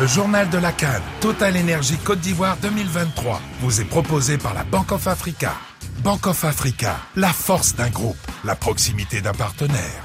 Le journal de la Cannes, Total Énergie Côte d'Ivoire 2023, vous est proposé par la Bank of Africa. Bank of Africa, la force d'un groupe, la proximité d'un partenaire.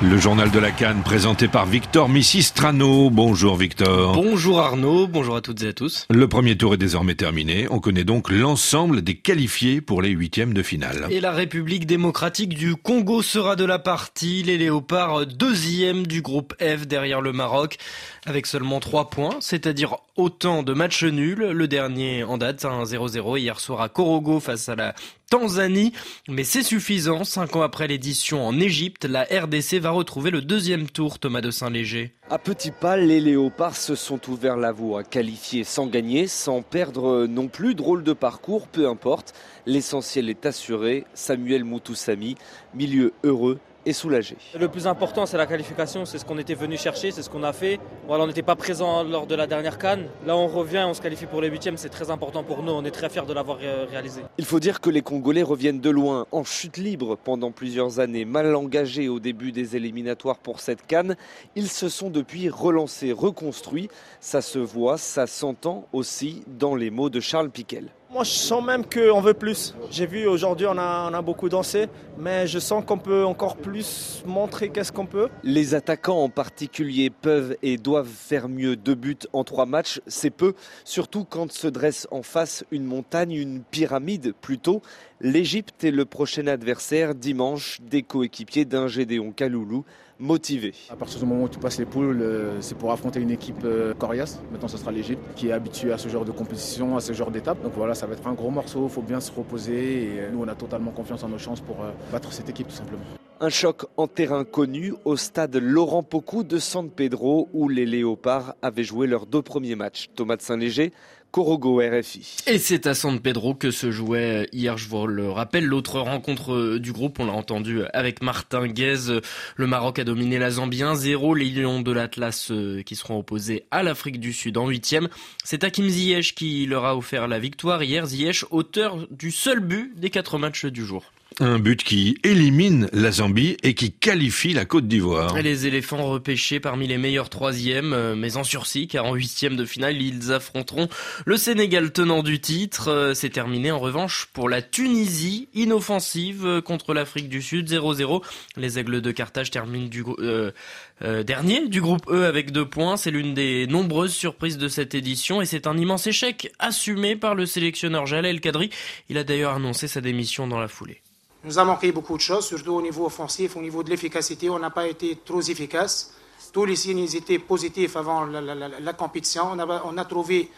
Le journal de la Cannes présenté par Victor Missistrano. Bonjour Victor. Bonjour Arnaud, bonjour à toutes et à tous. Le premier tour est désormais terminé. On connaît donc l'ensemble des qualifiés pour les huitièmes de finale. Et la République démocratique du Congo sera de la partie. Les Léopards deuxième du groupe F derrière le Maroc avec seulement trois points, c'est-à-dire autant de matchs nuls. Le dernier en date, un 0-0 hier soir à Korogo face à la Tanzanie, mais c'est suffisant. Cinq ans après l'édition en Égypte, la RDC va retrouver le deuxième tour, Thomas de Saint-Léger. À petits pas, les léopards se sont ouverts la voie, qualifiés sans gagner, sans perdre non plus. Drôle de parcours, peu importe. L'essentiel est assuré. Samuel Moutoussami, milieu heureux et soulagé. Le plus important, c'est la qualification. C'est ce qu'on était venu chercher, c'est ce qu'on a fait. Voilà, on n'était pas présent lors de la dernière canne. Là, on revient, on se qualifie pour les huitièmes. C'est très important pour nous. On est très fiers de l'avoir réalisé. Il faut dire que les Congolais reviennent de loin, en chute libre pendant plusieurs années, mal engagés au début des éliminatoires pour cette canne. Ils se sont depuis relancés, reconstruits. Ça se voit, ça s'entend aussi dans les mots de Charles Piquel. Moi, je sens même qu'on veut plus. J'ai vu aujourd'hui, on a, a beaucoup dansé, mais je sens qu'on peut encore plus montrer qu'est-ce qu'on peut. Les attaquants en particulier peuvent et doivent faire mieux. Deux buts en trois matchs, c'est peu, surtout quand se dresse en face une montagne, une pyramide plutôt. L'Égypte est le prochain adversaire dimanche des coéquipiers d'un Gédéon Kaloulou motivé. À partir du moment où tu passes les poules, euh, c'est pour affronter une équipe euh, coriace. Maintenant, ce sera l'Égypte qui est habituée à ce genre de compétition, à ce genre d'étape. Donc voilà, ça va être un gros morceau. Il faut bien se reposer. Et euh, nous, on a totalement confiance en nos chances pour battre cette équipe, tout simplement. Un choc en terrain connu au stade Laurent Pocou de San Pedro où les Léopards avaient joué leurs deux premiers matchs. Thomas de Saint-Léger, Corogo RFI. Et c'est à San Pedro que se jouait hier, je vous le rappelle, l'autre rencontre du groupe. On l'a entendu avec Martin Guez. Le Maroc a dominé la Zambie 1-0. Les Lions de l'Atlas euh, qui seront opposés à l'Afrique du Sud en huitième. C'est Hakim Ziyech qui leur a offert la victoire hier. Ziyech, auteur du seul but des quatre matchs du jour. Un but qui élimine la Zambie et qui qualifie la Côte d'Ivoire. Les éléphants repêchés parmi les meilleurs troisièmes, euh, mais en sursis, car en huitième de finale, ils affronteront le Sénégal tenant du titre. Euh, c'est terminé en revanche pour la Tunisie, inoffensive euh, contre l'Afrique du Sud, 0-0. Les Aigles de Carthage terminent du dernier du groupe E avec deux points. C'est l'une des nombreuses surprises de cette édition et c'est un immense échec assumé par le sélectionneur Jalel Kadri. Il a d'ailleurs annoncé sa démission dans la foulée nous a manqué beaucoup de choses, surtout au niveau offensif, au niveau de l'efficacité. On n'a pas été trop efficace. Tous les signes étaient positifs avant la, compétition. On a, trouvé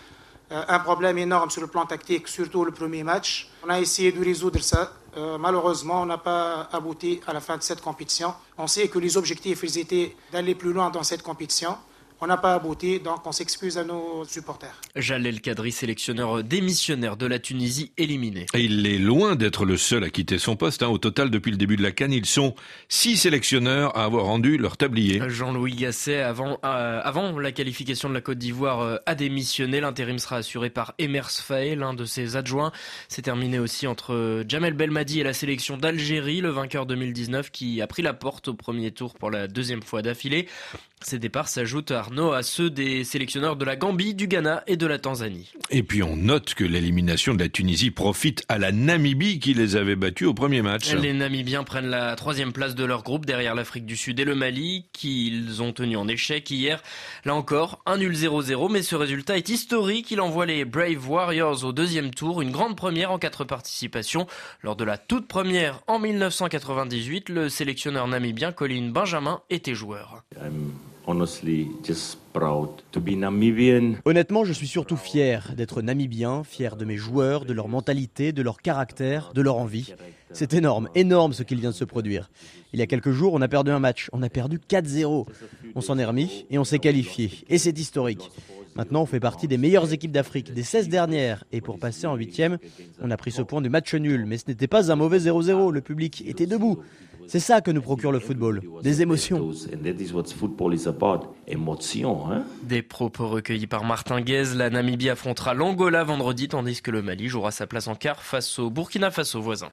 euh, un problème énorme sur le plan tactique, surtout le premier match. On a essayé de résoudre ça. Euh, malheureusement, on n'a pas abouti à la fin de cette compétition. On sait que les objectifs étaient d'aller plus loin dans cette compétition. On n'a pas abouti, donc on s'excuse à nos supporters. Jalel Kadri, sélectionneur démissionnaire de la Tunisie, éliminé. Et il est loin d'être le seul à quitter son poste. Hein. Au total, depuis le début de la Cannes, ils sont six sélectionneurs à avoir rendu leur tablier. Jean-Louis Gasset, avant, euh, avant la qualification de la Côte d'Ivoire, euh, a démissionné. L'intérim sera assuré par Emers Faye, l'un de ses adjoints. C'est terminé aussi entre Jamel Belmadi et la sélection d'Algérie, le vainqueur 2019, qui a pris la porte au premier tour pour la deuxième fois d'affilée. Ces départs s'ajoutent, Arnaud, à ceux des sélectionneurs de la Gambie, du Ghana et de la Tanzanie. Et puis on note que l'élimination de la Tunisie profite à la Namibie qui les avait battus au premier match. Les Namibiens prennent la troisième place de leur groupe derrière l'Afrique du Sud et le Mali, qu'ils ont tenu en échec hier. Là encore, un nul 0-0, mais ce résultat est historique. Il envoie les Brave Warriors au deuxième tour, une grande première en quatre participations. Lors de la toute première en 1998, le sélectionneur namibien Colin Benjamin était joueur. Honnêtement, je suis surtout fier d'être namibien, fier de mes joueurs, de leur mentalité, de leur caractère, de leur envie. C'est énorme, énorme ce qu'il vient de se produire. Il y a quelques jours, on a perdu un match, on a perdu 4-0. On s'en est remis et on s'est qualifié. Et c'est historique. Maintenant, on fait partie des meilleures équipes d'Afrique, des 16 dernières. Et pour passer en huitième, on a pris ce point du match nul. Mais ce n'était pas un mauvais 0-0. Le public était debout. C'est ça que nous procure le football, des émotions. Hein? Des propos recueillis par Martin Guez. La Namibie affrontera l'Angola vendredi, tandis que le Mali jouera sa place en quart face au Burkina Faso voisin.